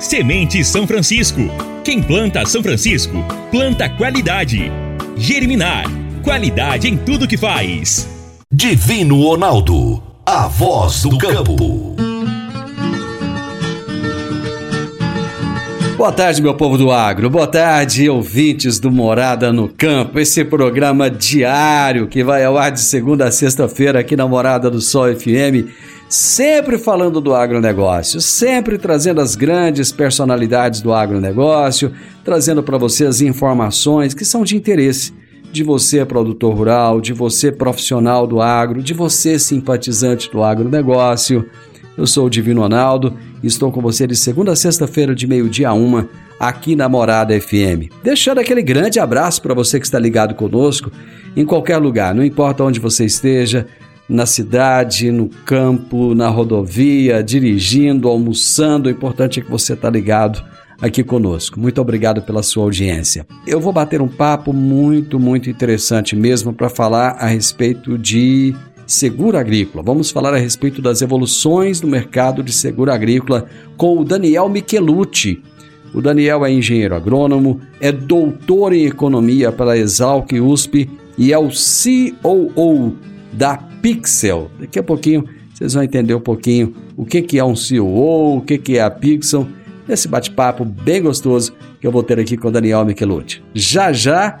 Semente São Francisco. Quem planta São Francisco, planta qualidade. Germinar. Qualidade em tudo que faz. Divino Ronaldo. A voz do campo. Boa tarde, meu povo do agro. Boa tarde, ouvintes do Morada no Campo. Esse programa diário que vai ao ar de segunda a sexta-feira aqui na Morada do Sol FM, sempre falando do agronegócio, sempre trazendo as grandes personalidades do agronegócio, trazendo para vocês informações que são de interesse de você, produtor rural, de você, profissional do agro, de você, simpatizante do agronegócio. Eu sou o Divino Ronaldo e estou com você de segunda a sexta-feira, de meio-dia a uma, aqui na Morada FM. Deixando aquele grande abraço para você que está ligado conosco em qualquer lugar, não importa onde você esteja, na cidade, no campo, na rodovia, dirigindo, almoçando. O importante é que você está ligado aqui conosco. Muito obrigado pela sua audiência. Eu vou bater um papo muito, muito interessante mesmo para falar a respeito de seguro agrícola. Vamos falar a respeito das evoluções do mercado de seguro agrícola com o Daniel Michelucci. O Daniel é engenheiro agrônomo, é doutor em economia pela Exalc USP e é o COO da Pixel. Daqui a pouquinho vocês vão entender um pouquinho o que, que é um COO, o que, que é a Pixel, esse bate-papo bem gostoso que eu vou ter aqui com o Daniel Michelucci. Já já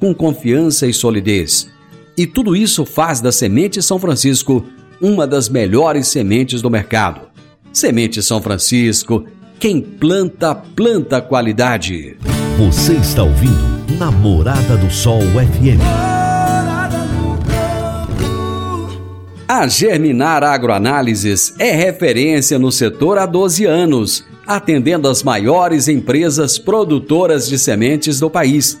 com confiança e solidez. E tudo isso faz da Semente São Francisco uma das melhores sementes do mercado. Semente São Francisco, quem planta, planta qualidade. Você está ouvindo Namorada do Sol FM. A Germinar Agroanálises é referência no setor há 12 anos, atendendo as maiores empresas produtoras de sementes do país.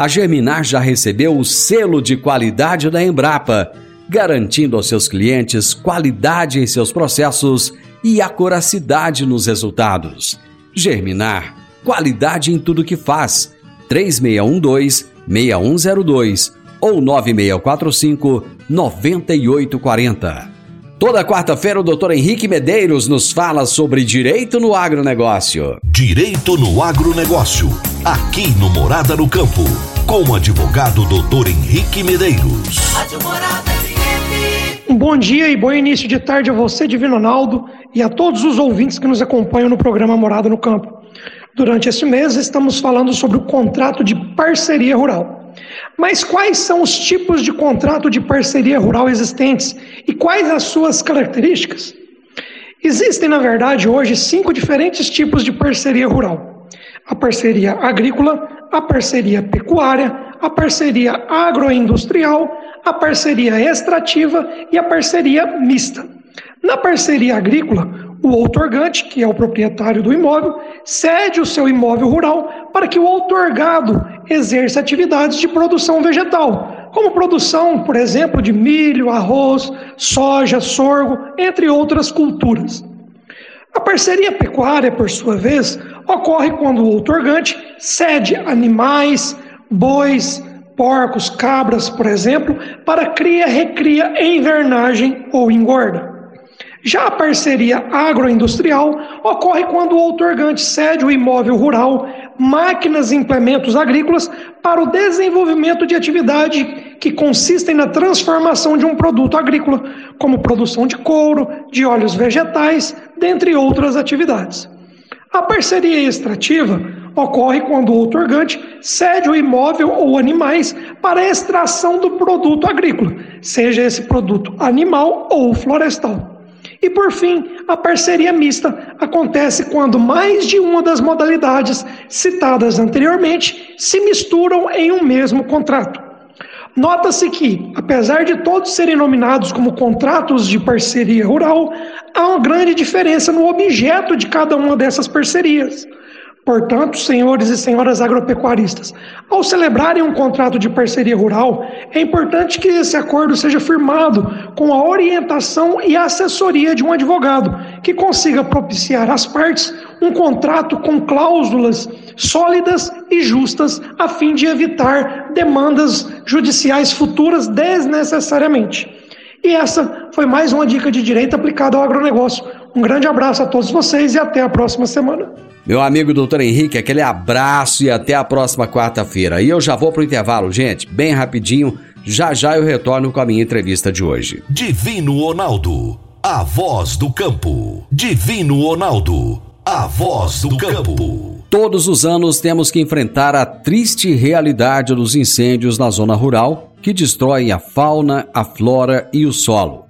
a Germinar já recebeu o selo de qualidade da Embrapa, garantindo aos seus clientes qualidade em seus processos e acuracidade nos resultados. Germinar, qualidade em tudo que faz. 3612-6102 ou 9645-9840. Toda quarta-feira o Dr. Henrique Medeiros nos fala sobre direito no agronegócio. Direito no agronegócio. Aqui no Morada no Campo. Com o advogado Dr. Henrique Medeiros. Rádio Morada FM. Um bom dia e bom início de tarde a você, Divino Ronaldo, e a todos os ouvintes que nos acompanham no programa Morada no Campo. Durante este mês estamos falando sobre o contrato de parceria rural. Mas quais são os tipos de contrato de parceria rural existentes e quais as suas características? Existem, na verdade, hoje cinco diferentes tipos de parceria rural: a parceria agrícola, a parceria pecuária, a parceria agroindustrial, a parceria extrativa e a parceria mista. Na parceria agrícola, o outorgante, que é o proprietário do imóvel, cede o seu imóvel rural para que o outorgado exerça atividades de produção vegetal, como produção, por exemplo, de milho, arroz, soja, sorgo, entre outras culturas. A parceria pecuária, por sua vez, ocorre quando o outorgante cede animais, bois, porcos, cabras, por exemplo, para cria, recria, invernagem ou engorda. Já a parceria agroindustrial ocorre quando o outorgante cede o imóvel rural, máquinas e implementos agrícolas para o desenvolvimento de atividade que consistem na transformação de um produto agrícola, como produção de couro, de óleos vegetais, dentre outras atividades. A parceria extrativa ocorre quando o outorgante cede o imóvel ou animais para a extração do produto agrícola, seja esse produto animal ou florestal. E por fim, a parceria mista acontece quando mais de uma das modalidades citadas anteriormente se misturam em um mesmo contrato. Nota-se que, apesar de todos serem nominados como contratos de parceria rural, há uma grande diferença no objeto de cada uma dessas parcerias. Portanto, senhores e senhoras agropecuaristas, ao celebrarem um contrato de parceria rural, é importante que esse acordo seja firmado com a orientação e assessoria de um advogado, que consiga propiciar às partes um contrato com cláusulas sólidas e justas, a fim de evitar demandas judiciais futuras desnecessariamente. E essa foi mais uma dica de direito aplicada ao agronegócio. Um grande abraço a todos vocês e até a próxima semana. Meu amigo doutor Henrique, aquele abraço e até a próxima quarta-feira. E eu já vou pro intervalo, gente, bem rapidinho. Já já eu retorno com a minha entrevista de hoje. Divino Ronaldo, a voz do campo. Divino Ronaldo, a voz do campo. Todos os anos temos que enfrentar a triste realidade dos incêndios na zona rural que destroem a fauna, a flora e o solo.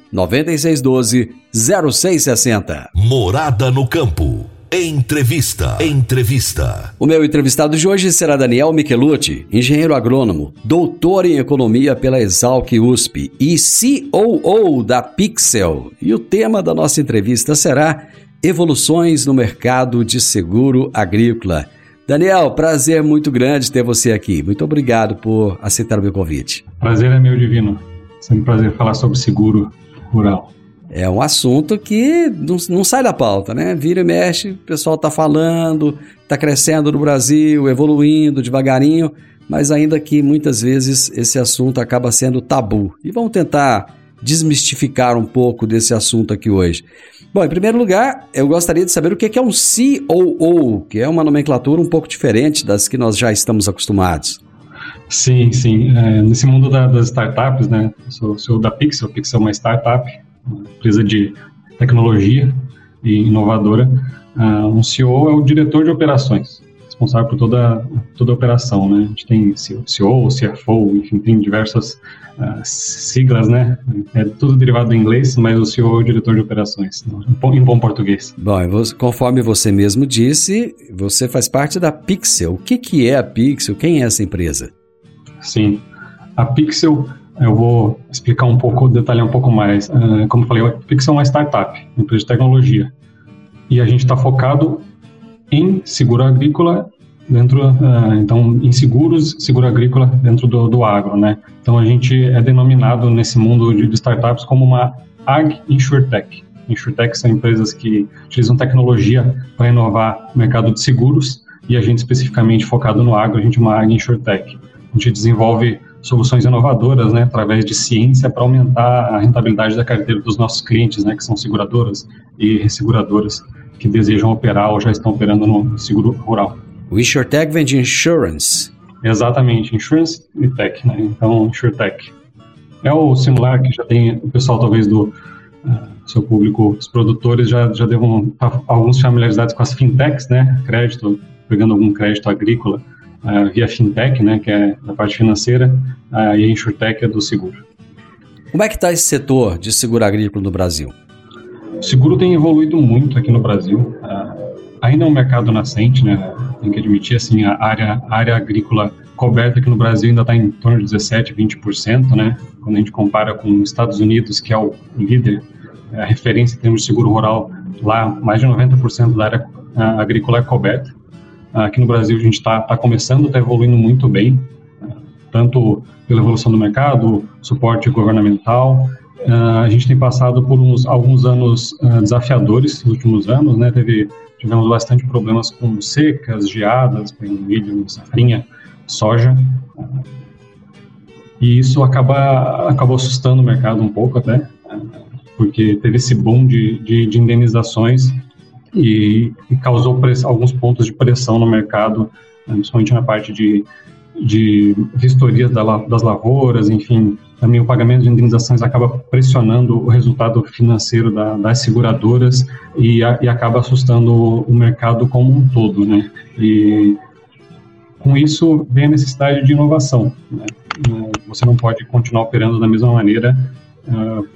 9612 0660. Morada no campo. Entrevista. Entrevista. O meu entrevistado de hoje será Daniel Michelucci, engenheiro agrônomo, doutor em economia pela Exalc USP e COO da Pixel. E o tema da nossa entrevista será Evoluções no mercado de seguro agrícola. Daniel, prazer muito grande ter você aqui. Muito obrigado por aceitar o meu convite. Prazer é meu divino. Sempre um prazer falar sobre seguro rural. É um assunto que não, não, sai da pauta, né? Vira e mexe, o pessoal está falando, está crescendo no Brasil, evoluindo devagarinho, mas ainda que muitas vezes esse assunto acaba sendo tabu. E vamos tentar desmistificar um pouco desse assunto aqui hoje. Bom, em primeiro lugar, eu gostaria de saber o que é um COO, que é uma nomenclatura um pouco diferente das que nós já estamos acostumados. Sim, sim. É, nesse mundo da, das startups, né? Sou, sou da Pixel. Pixel é uma startup, uma empresa de tecnologia e inovadora. Uh, um CEO é o diretor de operações, responsável por toda, toda a operação, né? A gente tem CEO, CFO, enfim, tem diversas uh, siglas, né? É tudo derivado do inglês, mas o CEO é o diretor de operações, em bom português. Bom, conforme você mesmo disse, você faz parte da Pixel. O que, que é a Pixel? Quem é essa empresa? Sim. A Pixel, eu vou explicar um pouco, detalhar um pouco mais. Uh, como eu falei, a Pixel é uma startup, empresa de tecnologia. E a gente está focado em seguro agrícola dentro, uh, então, em seguros, seguro agrícola dentro do, do agro, né? Então, a gente é denominado nesse mundo de, de startups como uma Ag InsurTech. InsurTech são empresas que utilizam tecnologia para inovar o mercado de seguros e a gente especificamente focado no agro, a gente é uma Ag InsurTech. A gente desenvolve soluções inovadoras, né, através de ciência para aumentar a rentabilidade da carteira dos nossos clientes, né, que são seguradoras e resseguradoras que desejam operar ou já estão operando no seguro rural. O InsurTech vem de insurance. Exatamente, insurance e tech, né? Então, InsurTech. É o Simular que já tem o pessoal talvez do uh, seu público, os produtores já, já devam alguns familiarizados com as fintechs, né? Crédito, pegando algum crédito agrícola uh, via fintech, né? Que é da parte financeira, uh, e a insurtech é do seguro. Como é que está esse setor de seguro agrícola no Brasil? O seguro tem evoluído muito aqui no Brasil. Ainda é um mercado nascente, né? Tem que admitir, assim, a área, a área agrícola coberta aqui no Brasil ainda está em torno de 17, 20%, né? Quando a gente compara com os Estados Unidos, que é o líder, é a referência em termos de seguro rural, lá mais de 90% da área agrícola é coberta. Aqui no Brasil a gente está tá começando, está evoluindo muito bem, tanto pela evolução do mercado, suporte governamental. a gente tem passado por uns, alguns anos desafiadores nos últimos anos, né? Teve tivemos bastante problemas com secas, geadas, milho, safrinha, soja. E isso acaba, acabou assustando o mercado um pouco até, porque teve esse boom de, de, de indenizações e, e causou press, alguns pontos de pressão no mercado, principalmente na parte de, de vistoria da, das lavouras, enfim, também o pagamento de indenizações acaba pressionando o resultado financeiro da, das seguradoras e, a, e, acaba assustando o mercado como um todo, né? E com isso vem a necessidade de inovação. Né? Você não pode continuar operando da mesma maneira uh,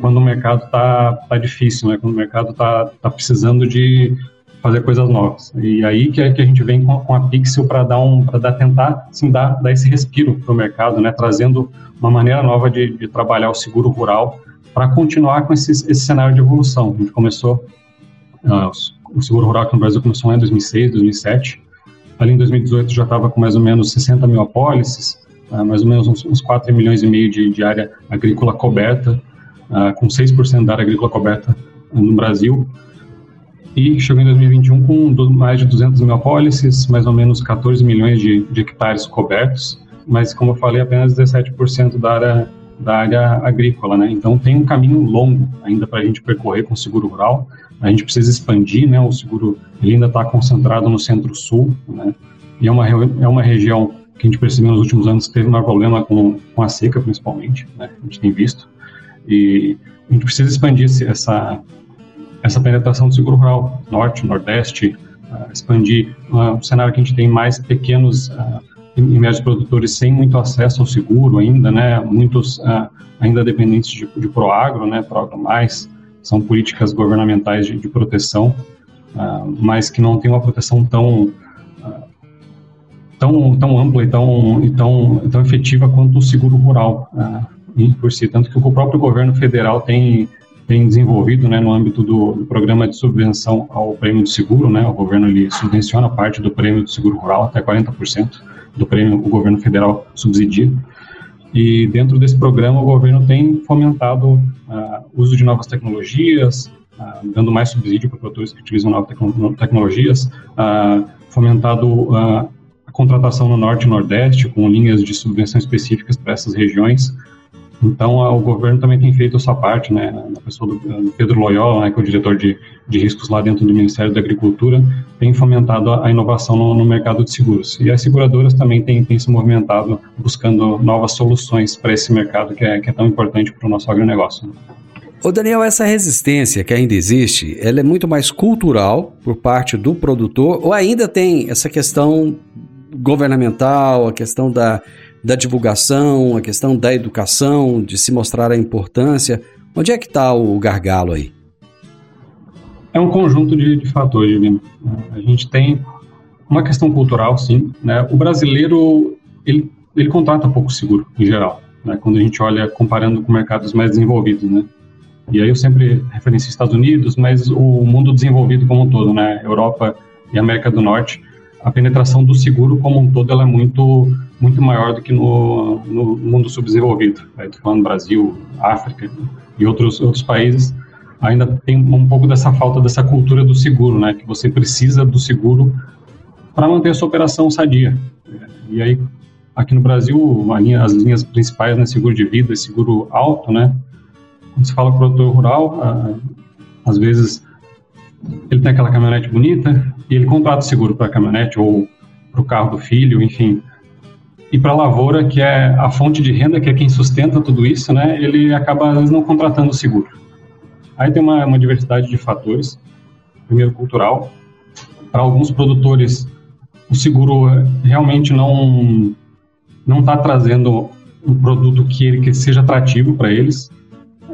quando o mercado está tá difícil, né? quando o mercado está tá precisando de fazer coisas novas. E aí que, que a gente vem com, com a Pixel para dar um, para dar tentar, dar, dar esse respiro para o mercado, né? Trazendo uma maneira nova de, de trabalhar o seguro rural para continuar com esse, esse cenário de evolução. A gente começou uh, o seguro rural aqui no Brasil começou em 2006, 2007 Ali em 2018 já estava com mais ou menos 60 mil apólices, uh, mais ou menos uns, uns 4 milhões e meio de, de área agrícola coberta, uh, com 6% da área agrícola coberta no Brasil. E chegou em 2021 com mais de 200 mil apólices, mais ou menos 14 milhões de, de hectares cobertos, mas como eu falei, apenas 17% da área, da área agrícola, né? Então tem um caminho longo ainda para a gente percorrer com o seguro rural a gente precisa expandir, né? O seguro ele ainda está concentrado no centro-sul, né? E é uma, é uma região que a gente percebeu nos últimos anos teve um problema com, com a seca, principalmente, né? A gente tem visto. E a gente precisa expandir essa, essa penetração do seguro rural, norte, nordeste, uh, expandir uh, um cenário que a gente tem mais pequenos uh, e médios produtores sem muito acesso ao seguro ainda, né? Muitos uh, ainda dependentes de, de Proagro, né? Proagro mais, são políticas governamentais de, de proteção, mas que não tem uma proteção tão tão, tão ampla e tão, e tão, tão efetiva quanto o seguro rural uh, por si, tanto que o próprio governo federal tem tem desenvolvido, né, no âmbito do, do, programa de subvenção ao prêmio de seguro, né, o governo ele subvenciona parte do prêmio de seguro rural, até 40% do prêmio o governo federal subsidia, e dentro desse programa, o governo tem fomentado o uh, uso de novas tecnologias, uh, dando mais subsídio para produtores que utilizam novas tecnologias, uh, fomentado a contratação no Norte e Nordeste, com linhas de subvenção específicas para essas regiões, então, o governo também tem feito a sua parte, né, na pessoa do, Pedro Loyola, né, que é o diretor de, de riscos lá dentro do Ministério da Agricultura, tem fomentado a, a inovação no, no, mercado de seguros. E as seguradoras também têm, têm se movimentado buscando novas soluções para esse mercado que é, que é tão importante para o nosso agronegócio. Né. Ô Daniel, essa resistência que ainda existe, ela é muito mais cultural por parte do produtor ou ainda tem essa questão governamental, a questão da, da divulgação, a questão da educação, de se mostrar a importância. Onde é que está o gargalo aí? É um conjunto de, de fatores, Lima. A gente tem uma questão cultural, sim. Né? O brasileiro, ele, ele contrata pouco seguro, em geral, né? quando a gente olha comparando com mercados mais desenvolvidos, né? E aí eu sempre referencio Estados Unidos, mas o mundo desenvolvido como um todo, né? Europa e América do Norte, a penetração do seguro como um todo ela é muito muito maior do que no, no mundo subdesenvolvido. Estou falando Brasil, África e outros outros países ainda tem um pouco dessa falta dessa cultura do seguro, né? Que você precisa do seguro para manter a sua operação sadia. E aí aqui no Brasil linha, as linhas principais, né? Seguro de vida, seguro alto, né? Quando se fala produtor rural, às vezes ele tem aquela caminhonete bonita e ele contrata seguro para a caminhonete ou para o carro do filho, enfim. E para a lavoura, que é a fonte de renda, que é quem sustenta tudo isso, né, ele acaba às vezes não contratando o seguro. Aí tem uma, uma diversidade de fatores. Primeiro, cultural. Para alguns produtores, o seguro realmente não não está trazendo um produto que ele que seja atrativo para eles.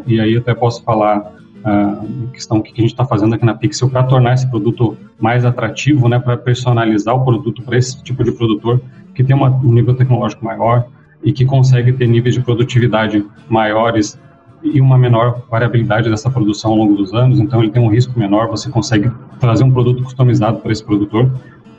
E aí até posso falar a questão que a gente está fazendo aqui na Pixel para tornar esse produto mais atrativo, né, para personalizar o produto para esse tipo de produtor que tem uma, um nível tecnológico maior e que consegue ter níveis de produtividade maiores e uma menor variabilidade dessa produção ao longo dos anos, então ele tem um risco menor, você consegue trazer um produto customizado para esse produtor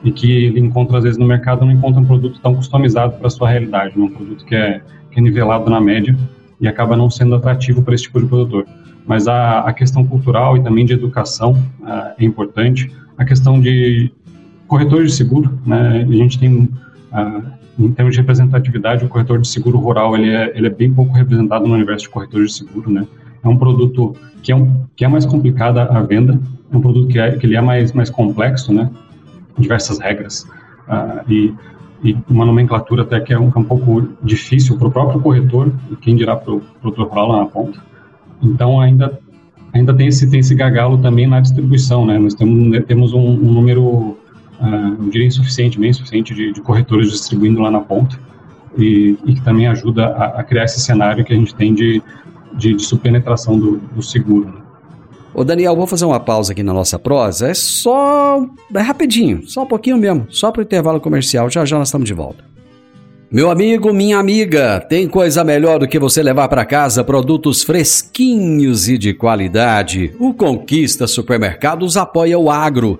e que ele encontra às vezes no mercado não encontra um produto tão customizado para a sua realidade, né? um produto que é, que é nivelado na média e acaba não sendo atrativo para esse tipo de produtor mas a, a questão cultural e também de educação uh, é importante. A questão de corretores de seguro, né? A gente tem, uh, em termos de representatividade, o corretor de seguro rural ele é, ele é bem pouco representado no universo de corretores de seguro, né? É um produto que é, um, que é mais complicado a venda, é um produto que, é, que ele é mais, mais complexo, né? Diversas regras. Uh, e, e uma nomenclatura até que é um, é um pouco difícil para o próprio corretor, quem dirá para o produtor rural lá na ponta. Então ainda ainda tem esse tem esse gagalo também na distribuição, né? Nós temos temos um, um número uh, eu diria insuficiente, bem insuficiente de, de, corretores distribuindo lá na ponta e, e que também ajuda a, a, criar esse cenário que a gente tem de, de, de subpenetração do, do seguro. Né? Ô Daniel, vou fazer uma pausa aqui na nossa prosa. É só. É rapidinho, só um pouquinho mesmo, só para o intervalo comercial. Já já nós estamos de volta. Meu amigo, minha amiga, tem coisa melhor do que você levar para casa produtos fresquinhos e de qualidade. O Conquista Supermercados apoia o agro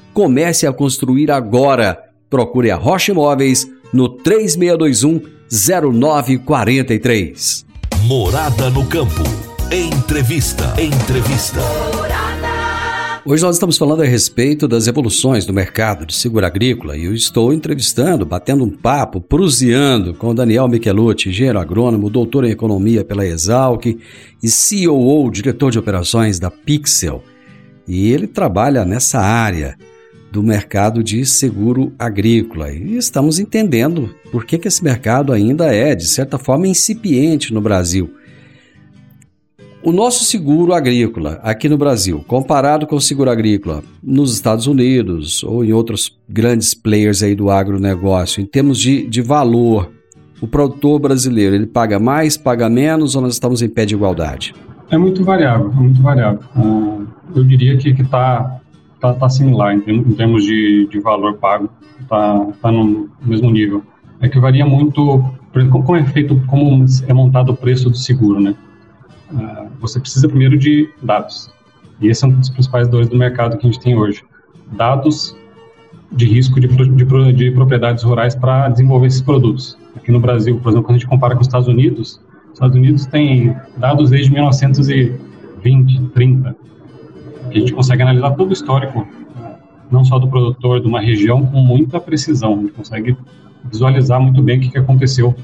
Comece a construir agora. Procure a Rocha Imóveis no 3621 0943. Morada no campo. Entrevista. Entrevista. Hoje nós estamos falando a respeito das evoluções do mercado de seguro agrícola e eu estou entrevistando, batendo um papo, pruseando com Daniel Michelucci, engenheiro agrônomo, doutor em economia pela Exalc e CEO, diretor de operações da Pixel. E ele trabalha nessa área do mercado de seguro agrícola e estamos entendendo por que, que esse mercado ainda é, de certa forma, incipiente no Brasil. O nosso seguro agrícola aqui no Brasil, comparado com o seguro agrícola nos Estados Unidos ou em outros grandes players aí do agronegócio, em termos de, de valor, o produtor brasileiro ele paga mais, paga menos ou nós estamos em pé de igualdade? É muito variável, é muito variável. Uh, eu diria que está tá, tá similar em, termos de, de valor pago, está tá no mesmo nível. É que varia muito, como é feito, como é montado o preço do seguro, né? Uh, você precisa primeiro de dados. E esse é um dos principais dores do mercado que a gente tem hoje. Dados de risco de, de, de propriedades rurais para desenvolver esses produtos. Aqui no Brasil, por exemplo, quando a gente compara com os Estados Unidos, os Estados Unidos tem dados desde 1920, 30, que a gente consegue analisar todo o histórico, não só do produtor, de uma região, com muita precisão. A gente consegue visualizar muito bem o que aconteceu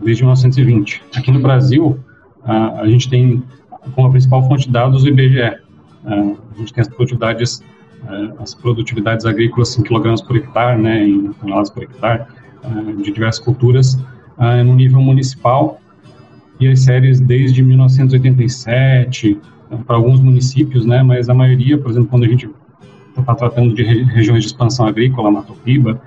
desde 1920. Aqui no Brasil, a, a gente tem como principal fonte de dados o IBGE. a gente tem as produtividades, as produtividades agrícolas em quilogramas por hectare, né, em toneladas por hectare, de diversas culturas, no nível municipal, e as séries desde 1987, para alguns municípios, né, mas a maioria, por exemplo, quando a gente está tratando de regiões de expansão agrícola, Mato Piba,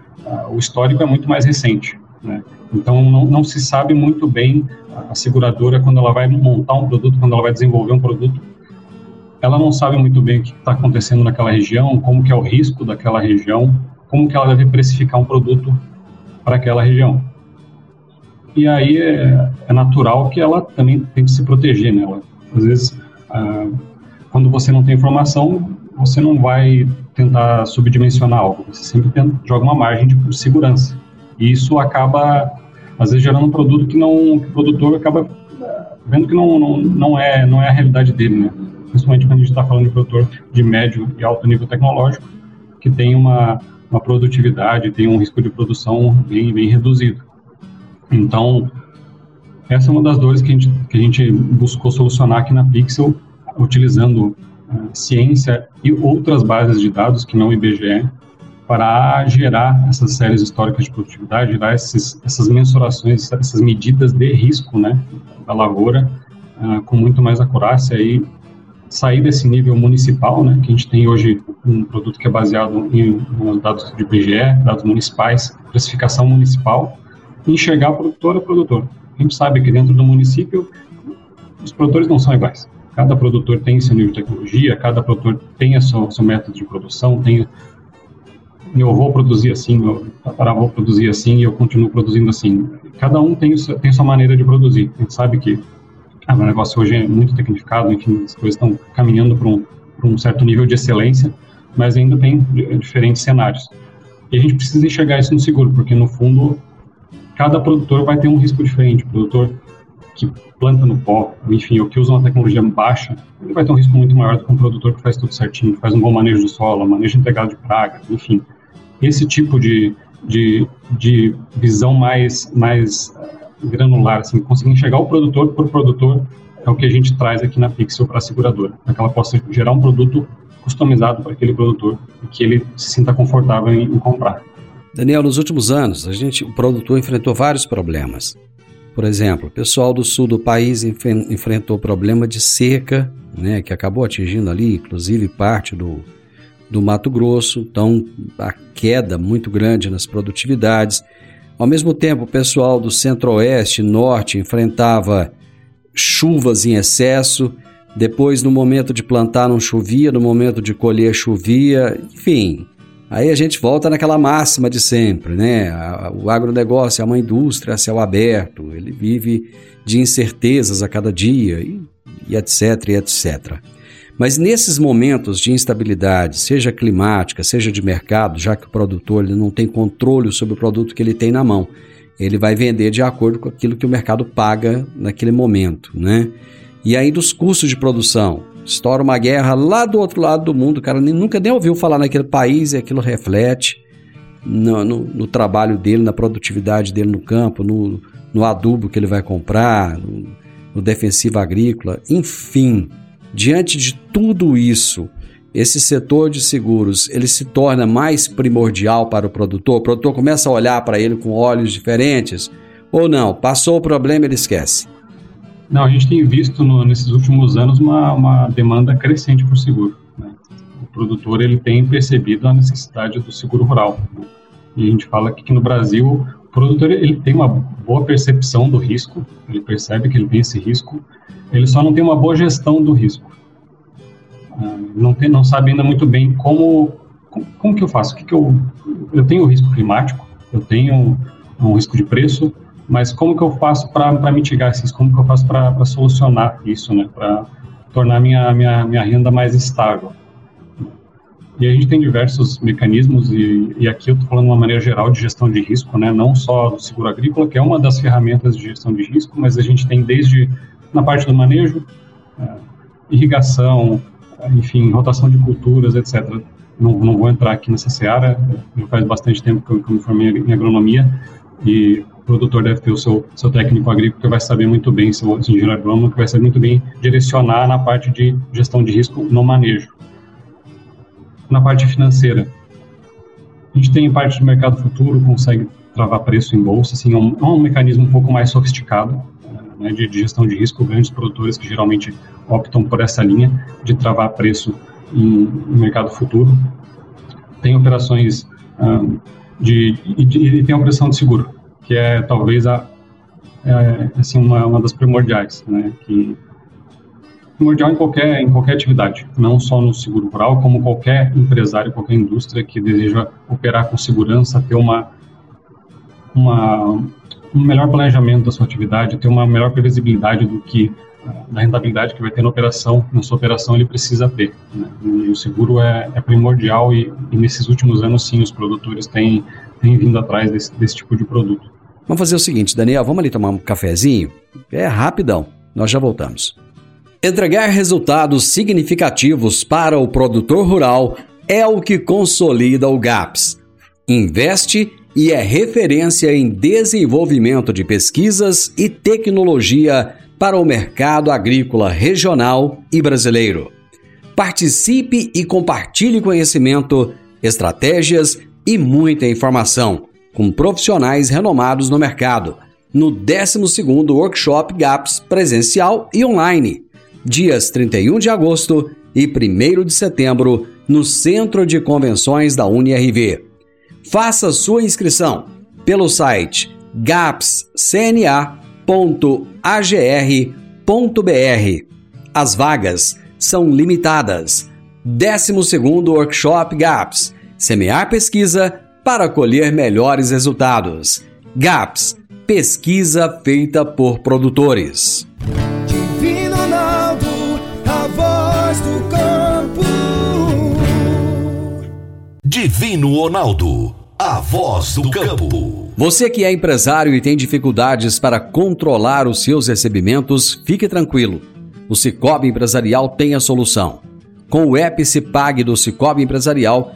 o histórico é muito mais recente. Né? Então, não, não se sabe muito bem a seguradora quando ela vai montar um produto, quando ela vai desenvolver um produto, ela não sabe muito bem o que está acontecendo naquela região, como que é o risco daquela região, como que ela deve precificar um produto para aquela região. E aí é, é, natural que ela também tente se proteger, né? Ela, às vezes, ah, quando você não tem informação, você não vai tentar subdimensionar algo, você sempre tenta, joga uma margem de segurança. E isso acaba, às vezes, gerando um produto que, não, que o produtor acaba eh, vendo que não, não, não, é, não é a realidade dele, né? Principalmente quando a gente está falando de produtor de médio e alto nível tecnológico, que tem uma, uma produtividade, tem um risco de produção bem, bem reduzido. Então, essa é uma das dores que a gente, que a gente buscou solucionar aqui na Pixel, utilizando uh, ciência e outras bases de dados que não o IBGE, para gerar essas séries históricas de produtividade, gerar esses, essas mensurações, essas medidas de risco né, da lavoura uh, com muito mais acurácia e sair desse nível municipal, né, que a gente tem hoje um produto que é baseado em, dados de IBGE, dados municipais, classificação municipal, enxergar produtor a produtor. A gente sabe que dentro do município os produtores não são iguais. Cada produtor tem seu nível de tecnologia, cada produtor tem a sua, seu método de produção, tem meu avô produzia assim, meu tataravô produzia assim e eu continuo produzindo assim. Cada um tem, tem sua maneira de produzir. A gente sabe que ah, o negócio hoje é muito tecnificado, enfim, as coisas estão caminhando para um, um certo nível de excelência, mas ainda tem diferentes cenários. E a gente precisa enxergar isso no seguro, porque no fundo cada produtor vai ter um risco diferente. O produtor que planta no pó, enfim, ou que usa uma tecnologia baixa, ele vai ter um risco muito maior do que um produtor que faz tudo certinho, faz um bom manejo do solo, manejo integrado de pragas, enfim esse tipo de, de, de visão mais, mais eh, granular, assim, conseguir enxergar o produtor por produtor, é o que a gente traz aqui na Pixel para a seguradora, para que ela possa gerar um produto customizado para aquele produtor e que ele se sinta confortável em, em comprar. Daniel, nos últimos anos, a gente, o produtor enfrentou vários problemas. Por exemplo, o pessoal do sul do país enfrentou o problema de seca, né, que acabou atingindo ali, inclusive, parte do, do Mato Grosso, então a queda muito grande nas produtividades. Ao mesmo tempo, o pessoal do centro-oeste e norte enfrentava chuvas em excesso, depois no momento de plantar não chovia, no momento de colher chovia, enfim. Aí a gente volta naquela máxima de sempre, né? O agronegócio é uma indústria a céu aberto, ele vive de incertezas a cada dia, e, e etc, e etc. Mas nesses momentos de instabilidade, seja climática, seja de mercado, já que o produtor ele não tem controle sobre o produto que ele tem na mão, ele vai vender de acordo com aquilo que o mercado paga naquele momento, né? E aí dos custos de produção, estoura uma guerra lá do outro lado do mundo, o cara nem, nunca nem ouviu falar naquele país e aquilo reflete no, no, no, trabalho dele, na produtividade dele no campo, no, no adubo que ele vai comprar, no, no defensivo agrícola, enfim. Diante de tudo isso, esse setor de seguros ele se torna mais primordial para o produtor? O produtor começa a olhar para ele com olhos diferentes? Ou não? Passou o problema, ele esquece? Não, a gente tem visto no, nesses últimos anos uma, uma demanda crescente por seguro. Né? O produtor ele tem percebido a necessidade do seguro rural. Né? E a gente fala que, no Brasil o produtor ele tem uma boa percepção do risco, ele percebe que ele tem esse risco, ele só não tem uma boa gestão do risco. Ah, não, tem, não sabe ainda muito bem como, como, como que eu faço. O que, que eu, eu tenho risco climático, eu tenho um risco de preço, mas como que eu faço para mitigar esses? Como que eu faço para solucionar isso, né? Para tornar minha, minha minha renda mais estável. E a gente tem diversos mecanismos e, e aqui eu estou falando de uma maneira geral de gestão de risco, né? Não só do seguro agrícola, que é uma das ferramentas de gestão de risco, mas a gente tem desde na parte do manejo, é, irrigação, enfim, rotação de culturas, etc. Não, não vou entrar aqui nessa seara, já faz bastante tempo que eu, que eu me formei em agronomia e produtor deve ter o seu, seu técnico agrícola que vai saber muito bem, seu, engenheiro agrônomo, que vai saber muito bem direcionar na parte de gestão de risco no manejo. Na parte financeira, a gente tem parte do mercado futuro, consegue travar preço em bolsa, assim, é um, é um mecanismo um pouco mais sofisticado, né, de, de, gestão de risco, grandes produtores que geralmente optam por essa linha de travar preço em, em mercado futuro. Tem operações um, de, de, de, tem operação de seguro. Que é talvez a, é, assim, uma, uma das primordiais, né? Que primordial em qualquer, em qualquer atividade, não só no seguro rural, como qualquer empresário, qualquer indústria que deseja operar com segurança, ter uma, uma, um melhor planejamento da sua atividade, ter uma melhor previsibilidade do que da rentabilidade que vai ter na operação, na sua operação ele precisa ter. Né? E o seguro é, é primordial e, e, nesses últimos anos sim os produtores têm, têm vindo atrás desse, desse tipo de produto. Vamos fazer o seguinte, Daniel, vamos ali tomar um cafezinho? É rapidão, nós já voltamos. Entregar resultados significativos para o produtor rural é o que consolida o GAPS. Investe e é referência em desenvolvimento de pesquisas e tecnologia para o mercado agrícola regional e brasileiro. Participe e compartilhe conhecimento, estratégias e muita informação com profissionais renomados no mercado no 12º Workshop GAPS presencial e online dias 31 de agosto e 1 de setembro, no Centro de Convenções da UniRV. Faça sua inscrição pelo site gapscna.agr.br. As vagas são limitadas. 12º Workshop GAPS. Semear pesquisa para colher melhores resultados. GAPS. Pesquisa feita por produtores. Divino Ronaldo, a voz do campo. Você que é empresário e tem dificuldades para controlar os seus recebimentos, fique tranquilo. O Cicobi Empresarial tem a solução. Com o app Cipag do Cicobi Empresarial,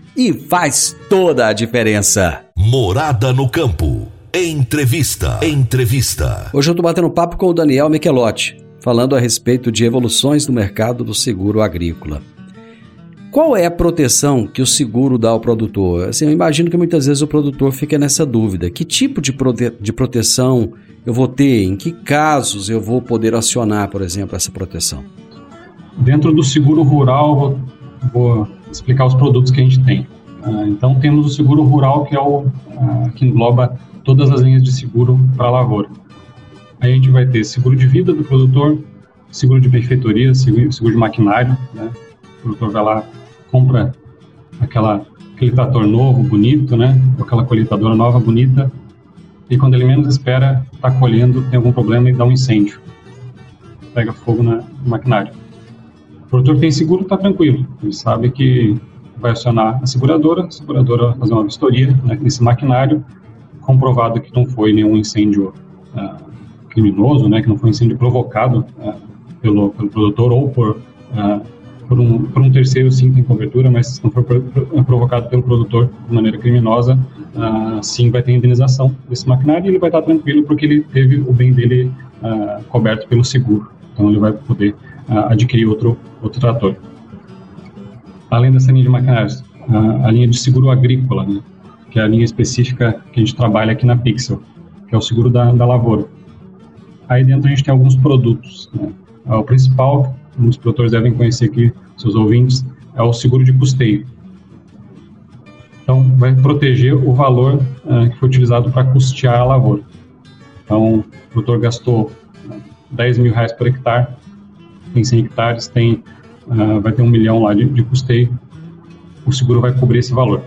e faz toda a diferença. Morada no campo. Entrevista. Entrevista. Hoje eu estou batendo papo com o Daniel Michelotti, falando a respeito de evoluções no mercado do seguro agrícola. Qual é a proteção que o seguro dá ao produtor? Assim, eu imagino que muitas vezes o produtor fica nessa dúvida. Que tipo de, prote de proteção eu vou ter? Em que casos eu vou poder acionar, por exemplo, essa proteção? Dentro do seguro rural, vou, vou explicar os produtos que a gente tem. Uh, então, temos o seguro rural, que é o uh, que engloba todas as linhas de seguro para a lavoura. Aí a gente vai ter seguro de vida do produtor, seguro de benfeitoria, seguro, seguro de maquinário, né? O produtor vai lá, compra aquela, aquele trator novo, bonito, né? Ou aquela colheitadora nova, bonita, e quando ele menos espera, está colhendo, tem algum problema e dá um incêndio. Pega fogo na, no maquinário. Produtor tem seguro, está tranquilo. Ele sabe que vai acionar a seguradora, a seguradora fazer uma vistoria né, nesse maquinário, comprovado que não foi nenhum incêndio uh, criminoso, né, que não foi um incêndio provocado uh, pelo, pelo produtor ou por uh, por um, por um terceiro sim tem cobertura, mas se não for provocado pelo produtor de maneira criminosa, sim vai ter indenização desse maquinário e ele vai estar tranquilo porque ele teve o bem dele coberto pelo seguro. Então ele vai poder adquirir outro, outro trator. Além dessa linha de maquinários, a linha de seguro agrícola, né, que é a linha específica que a gente trabalha aqui na Pixel, que é o seguro da, da lavoura. Aí dentro a gente tem alguns produtos. Né. O principal os produtores devem conhecer aqui, seus ouvintes, é o seguro de custeio. Então, vai proteger o valor uh, que foi utilizado para custear a lavoura. Então, o produtor gastou 10 mil reais por hectare, tem 100 hectares, tem, uh, vai ter um milhão lá de, de custeio, o seguro vai cobrir esse valor.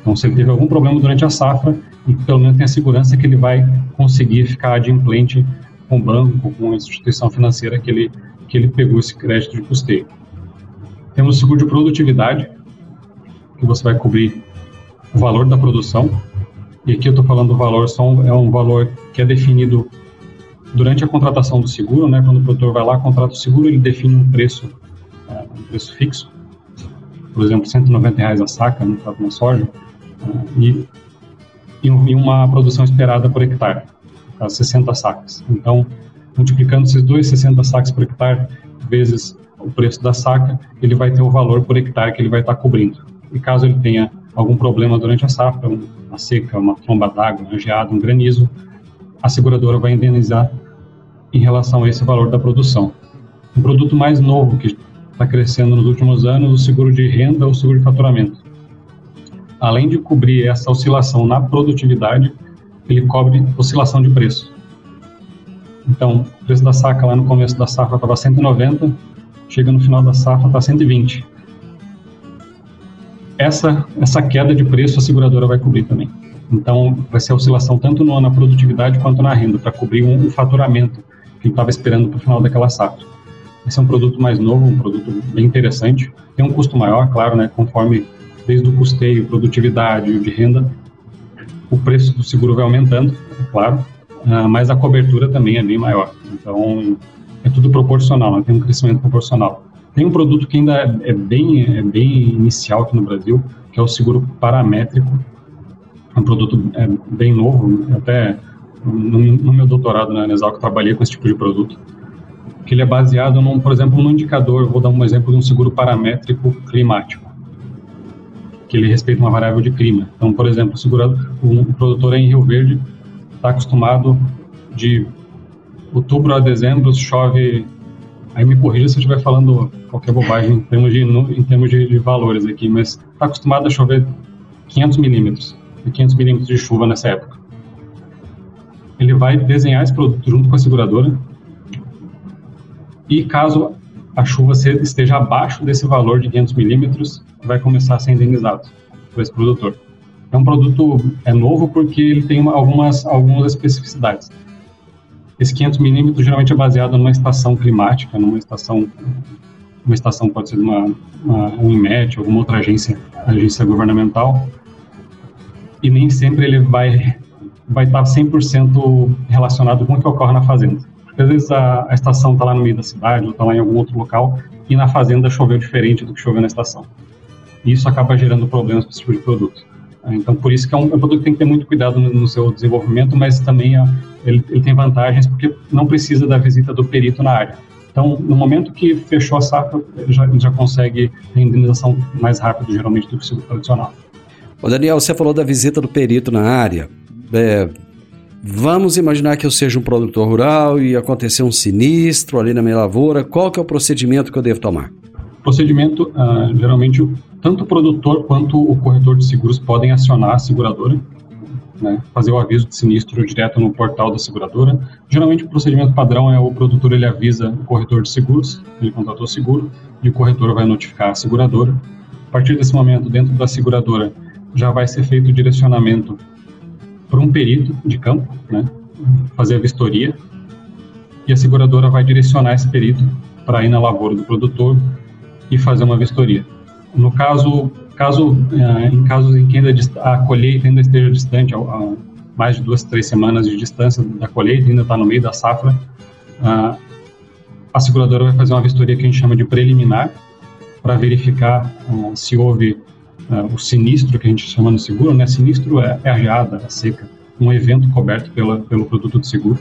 Então, se ele teve algum problema durante a safra, e pelo menos tem a segurança que ele vai conseguir ficar adimplente com o banco, com a instituição financeira que ele que ele pegou esse crédito de custeio. Temos o seguro de produtividade, que você vai cobrir o valor da produção. E aqui eu estou falando do valor, só é um valor que é definido durante a contratação do seguro, né? Quando o produtor vai lá, contrata o seguro, ele define um preço, é, um preço fixo. Por exemplo, 190 reais a saca, no caso da soja, é, e, e uma produção esperada por hectare, 60 sacas. Então, multiplicando esses dois 60 sacos por hectare vezes o preço da saca, ele vai ter o valor por hectare que ele vai estar cobrindo. E caso ele tenha algum problema durante a safra, uma seca, uma tromba d'água, uma geada, um granizo, a seguradora vai indenizar em relação a esse valor da produção. Um produto mais novo que está crescendo nos últimos anos, o seguro de renda ou seguro de faturamento. Além de cobrir essa oscilação na produtividade, ele cobre oscilação de preço. Então, o preço da saca lá no começo da safra estava 190, chega no final da safra está 120. Essa, essa queda de preço a seguradora vai cobrir também. Então, vai ser oscilação tanto no, na produtividade quanto na renda, para cobrir um, faturamento que estava esperando para o final daquela safra. Esse é um produto mais novo, um produto bem interessante. Tem um custo maior, claro, né, conforme desde o custeio, produtividade de renda, o preço do seguro vai aumentando, é claro, uh, mas a cobertura também é bem maior. Então, é tudo proporcional, né? tem um crescimento proporcional. Tem um produto que ainda é, é bem, é bem inicial aqui no Brasil, que é o seguro paramétrico. Um produto é, bem novo, até no, no meu doutorado na Nesal que trabalhei com esse tipo de produto. Que ele é baseado, num, por exemplo, no indicador, vou dar um exemplo de um seguro paramétrico climático, que ele respeita uma variável de clima. Então, por exemplo, o, segurado, um produtor em Rio Verde está acostumado de outubro a dezembro chove. Aí me corrija se eu estiver falando qualquer bobagem em termos de, em termos de valores aqui, mas está acostumado a chover 500 milímetros, 500 milímetros de chuva nessa época. Ele vai desenhar esse produto junto com a seguradora e caso a chuva esteja abaixo desse valor de 500 milímetros, vai começar a ser indenizado por esse produtor. É um produto é novo porque ele tem uma, algumas algumas especificidades. Esse 500 milímetros geralmente é baseado numa estação climática, numa estação, uma estação pode ser uma, uma um IMET, alguma outra agência, agência governamental, e nem sempre ele vai vai estar 100% relacionado com o que ocorre na fazenda. Porque às vezes a, a estação está lá no meio da cidade ou está lá em algum outro local e na fazenda choveu diferente do que choveu na estação. E isso acaba gerando problemas para esse tipo de produto. Então, por isso que é um, é um produto que tem que ter muito cuidado no, no seu desenvolvimento, mas também é, ele, ele, tem vantagens porque não precisa da visita do perito na área. Então, no momento que fechou a safra, já, já consegue ter indenização mais rápido, geralmente, do que o seguro tradicional. Ô Daniel, você falou da visita do perito na área. É, vamos imaginar que eu seja um produtor rural e acontecer um sinistro ali na minha lavoura. Qual que é o procedimento que eu devo tomar? Procedimento, uh, geralmente, tanto o produtor quanto o corretor de seguros podem acionar a seguradora, né, fazer o aviso de sinistro direto no portal da seguradora. Geralmente, o procedimento padrão é o produtor ele avisa o corretor de seguros, ele contratou o seguro, e o corretor vai notificar a seguradora. A partir desse momento, dentro da seguradora, já vai ser feito o direcionamento para um perito de campo, né, fazer a vistoria, e a seguradora vai direcionar esse perito para ir na lavoura do produtor, e fazer uma vistoria. No caso, caso eh, em casos em que ainda a colheita ainda esteja distante, a, mais de duas, três semanas de distância da colheita, ainda está no meio da safra, a seguradora vai fazer uma vistoria que a gente chama de preliminar, para verificar uh, se houve uh, o sinistro que a gente chama no seguro, né? Sinistro é, é a geada, a seca, um evento coberto pela, pelo produto de seguro.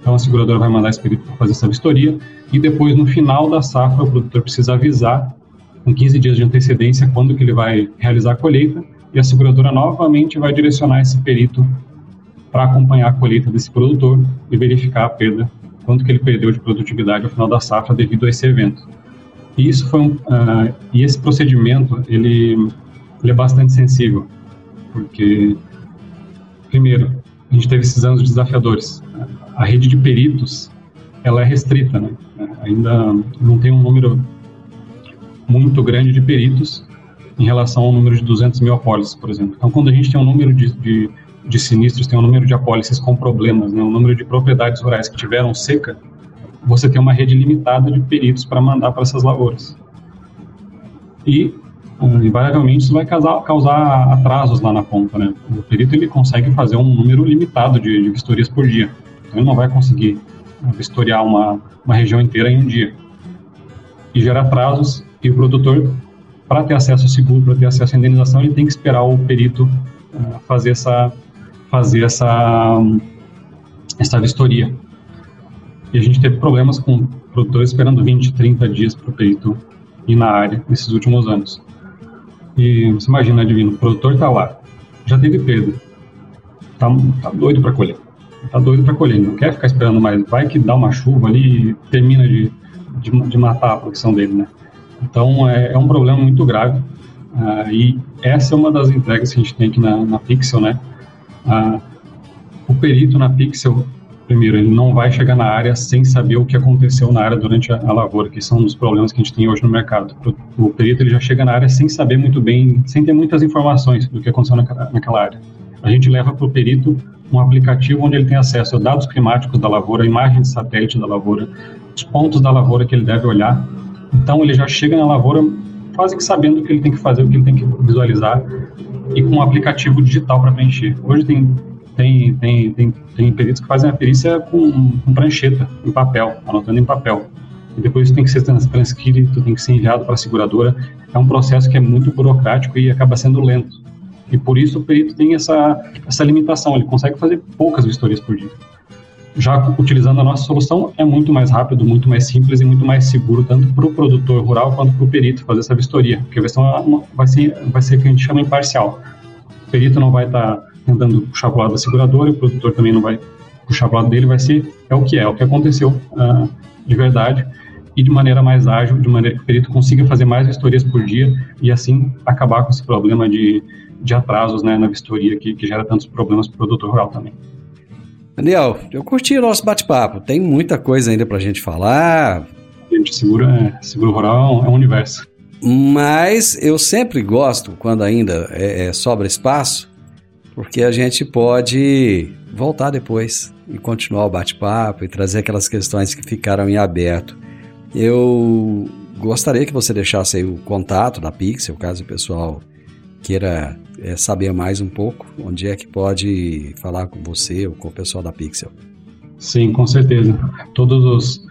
Então a seguradora vai mandar esse perito para fazer essa vistoria e depois no final da safra o produtor precisa avisar com 15 dias de antecedência quando que ele vai realizar a colheita e a seguradora novamente vai direcionar esse perito para acompanhar a colheita desse produtor e verificar a perda, quanto que ele perdeu de produtividade ao final da safra devido a esse evento. E isso foi um, uh, e esse procedimento ele, ele é bastante sensível, porque primeiro a gente teve esses anos desafiadores a rede de peritos ela é restrita, né? Ainda não tem um número muito grande de peritos em relação ao número de 200 mil apólices, por exemplo. Então, quando a gente tem um número de, de, de sinistros, tem um número de apólices com problemas, né? um número de propriedades rurais que tiveram seca, você tem uma rede limitada de peritos para mandar para essas lavouras. E, uh, invariavelmente, isso vai causar, causar, atrasos lá na ponta. Né? O perito ele consegue fazer um número limitado de, de vistorias por dia. Ele não vai conseguir vistoriar uma, uma região inteira em um dia. E gera atrasos, e o produtor, para ter acesso ao seguro, para ter acesso à indenização, ele tem que esperar o perito uh, fazer essa fazer essa essa vistoria. E a gente teve problemas com produtores esperando 20, 30 dias para o perito ir na área nesses últimos anos. E você imagina, Divino, o produtor está lá, já teve perda, tá, tá doido para colher, tá doido para colher, não quer ficar esperando mais, vai que dá uma chuva ali e termina de, de, de matar a produção dele, né? Então é, é um problema muito grave. Uh, e essa é uma das entregas que a gente tem aqui na, na Pixel, né? Uh, o perito na Pixel primeiro, ele não vai chegar na área sem saber o que aconteceu na área durante a, a lavoura, que são um dos problemas que a gente tem hoje no mercado. O, o, perito ele já chega na área sem saber muito bem, sem ter muitas informações do que aconteceu naquela, naquela área. A gente leva para o perito um aplicativo onde ele tem acesso a dados climáticos da lavoura, imagem de satélite da lavoura, os pontos da lavoura que ele deve olhar. Então ele já chega na lavoura quase que sabendo o que ele tem que fazer, o que ele tem que visualizar e com um aplicativo digital para preencher. Hoje tem tem, tem, tem, peritos que fazem a perícia com, com prancheta, em papel, anotando em papel. E depois isso tem que ser transcrito, tem que ser enviado para a seguradora. É um processo que é muito burocrático e acaba sendo lento. E por isso o perito tem essa, essa limitação, ele consegue fazer poucas vistorias por dia. Já utilizando a nossa solução, é muito mais rápido, muito mais simples e muito mais seguro, tanto para o produtor rural quanto para o perito fazer essa vistoria, porque a versão vai ser, vai ser o que a gente chama imparcial. O perito não vai estar tá tentando puxar para o lado da seguradora, e o produtor também não vai puxar para o lado dele, vai ser é o que é, é o que aconteceu uh, de verdade e de maneira mais ágil, de maneira que o perito consiga fazer mais vistorias por dia e assim acabar com esse problema de, de atrasos né, na vistoria que, que gera tantos problemas para o produtor rural também. Daniel, eu curti o nosso bate-papo. Tem muita coisa ainda para a gente falar. Gente segura, seguro rural é um universo. Mas eu sempre gosto, quando ainda é, é, sobra espaço, porque a gente pode voltar depois e continuar o bate-papo e trazer aquelas questões que ficaram em aberto. Eu gostaria que você deixasse aí o contato da Pixel, caso o pessoal queira é, saber mais um pouco, onde é que pode falar com você ou com o pessoal da Pixel. Sim, com certeza. Todos os,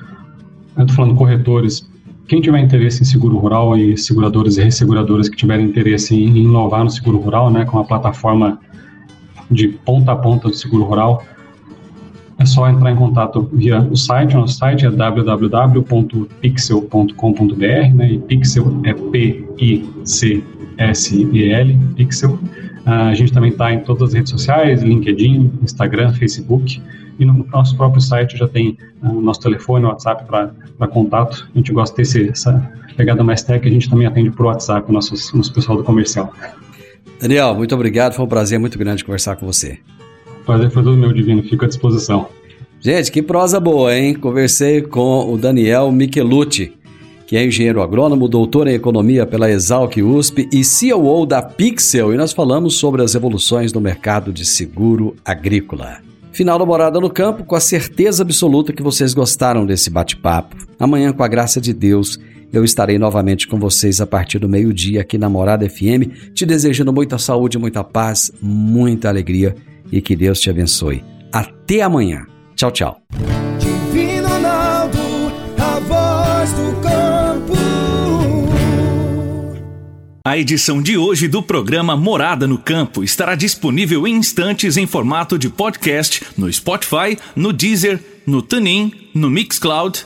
eu falando corretores, quem tiver interesse em seguro rural e seguradoras e resseguradoras que tiverem interesse em inovar no seguro rural, né, com a plataforma de ponta a ponta do seguro rural, é só entrar em contato via o site. O nosso site é www.pixel.com.br, né? E Pixel é P-I-C-S-E-L, Pixel. a gente também está em todas as redes sociais, LinkedIn, Instagram, Facebook. E no nosso próprio site já tem o uh, nosso telefone, WhatsApp para contato. A gente gosta de ter essa pegada mais técnica, a gente também atende por WhatsApp, o nosso, nosso pessoal do comercial. Daniel, muito obrigado. Foi um prazer muito grande conversar com você. Prazer foi todo meu, Divino. Fico à disposição. Gente, que prosa boa, hein? Conversei com o Daniel Michelucci, que é engenheiro agrônomo, doutor em economia pela Exalc USP e CEO da Pixel, e nós falamos sobre as evoluções no mercado de seguro agrícola. Final da Morada no Campo, com a certeza absoluta que vocês gostaram desse bate-papo. Amanhã, com a graça de Deus, eu estarei novamente com vocês a partir do meio-dia aqui na Morada FM, te desejando muita saúde, muita paz, muita alegria e que Deus te abençoe. Até amanhã. Tchau, tchau. Divino Ronaldo, a voz do campo. A edição de hoje do programa Morada no Campo estará disponível em instantes em formato de podcast no Spotify, no Deezer, no TuneIn, no Mixcloud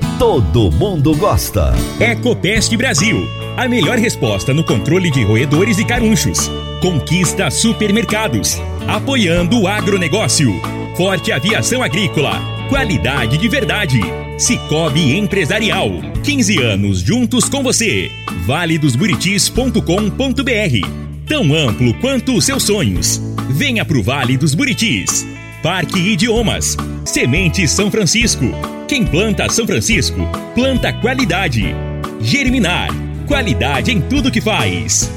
Todo mundo gosta. Ecopest Brasil. A melhor resposta no controle de roedores e carunchos. Conquista supermercados. Apoiando o agronegócio. Forte Aviação Agrícola Qualidade de verdade. Cicobi Empresarial. 15 anos juntos com você. valedosburitis.com.br. Tão amplo quanto os seus sonhos. Venha pro Vale dos Buritis. Parque Idiomas. Semente São Francisco. Quem planta São Francisco, planta qualidade. Germinar. Qualidade em tudo que faz.